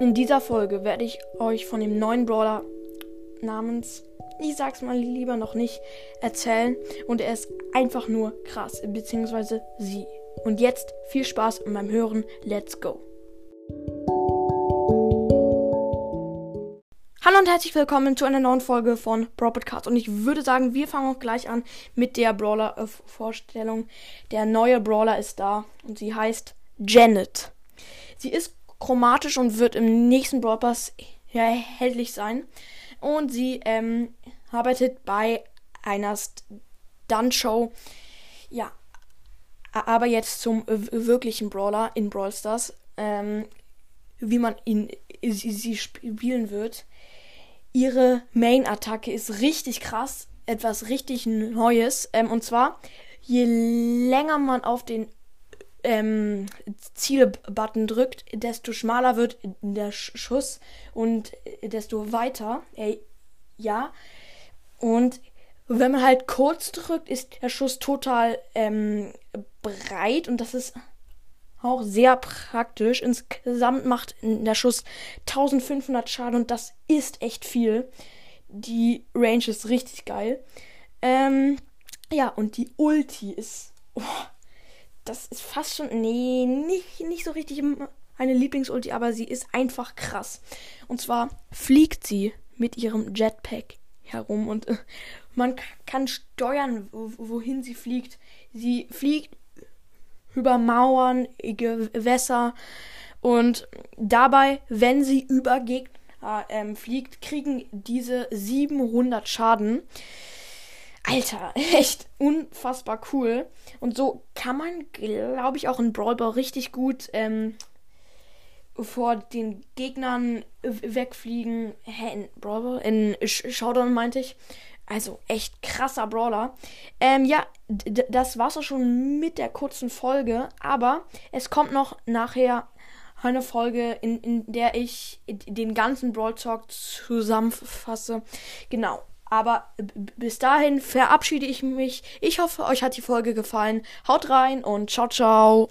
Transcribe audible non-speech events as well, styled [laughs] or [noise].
In dieser Folge werde ich euch von dem neuen Brawler namens, ich sag's mal lieber noch nicht, erzählen. Und er ist einfach nur krass, beziehungsweise sie. Und jetzt viel Spaß beim Hören. Let's go. Hallo und herzlich willkommen zu einer neuen Folge von Brawl Podcast. Und ich würde sagen, wir fangen auch gleich an mit der Brawler-Vorstellung. Der neue Brawler ist da und sie heißt Janet. Sie ist chromatisch und wird im nächsten Brawl Pass erhältlich sein. Und sie ähm, arbeitet bei einer Stunt-Show. Ja, aber jetzt zum wirklichen Brawler in Brawl Stars. Ähm, wie man ihn sie, sie spielen wird. Ihre Main-Attacke ist richtig krass, etwas richtig Neues. Ähm, und zwar, je länger man auf den ähm, Zielbutton drückt, desto schmaler wird der Schuss und desto weiter. Äh, ja. Und wenn man halt kurz drückt, ist der Schuss total ähm, breit und das ist auch sehr praktisch. Insgesamt macht der Schuss 1500 Schaden und das ist echt viel. Die Range ist richtig geil. Ähm, ja, und die Ulti ist. Oh, das ist fast schon. Nee, nicht, nicht so richtig eine Lieblingsulti, aber sie ist einfach krass. Und zwar fliegt sie mit ihrem Jetpack herum und äh, man kann steuern, wohin sie fliegt. Sie fliegt über Mauern, Gewässer und dabei, wenn sie über Gegner ähm, fliegt, kriegen diese 700 Schaden. Alter, [laughs] echt unfassbar cool. Und so kann man, glaube ich, auch in Brawl Ball richtig gut ähm, vor den Gegnern wegfliegen. Hä, in Brawl Ball? In Showdown meinte ich. Also echt krasser Brawler. Ähm, ja, das war's auch schon mit der kurzen Folge. Aber es kommt noch nachher eine Folge, in, in der ich den ganzen Brawl Talk zusammenfasse. Genau. Aber bis dahin verabschiede ich mich. Ich hoffe, euch hat die Folge gefallen. Haut rein und ciao, ciao.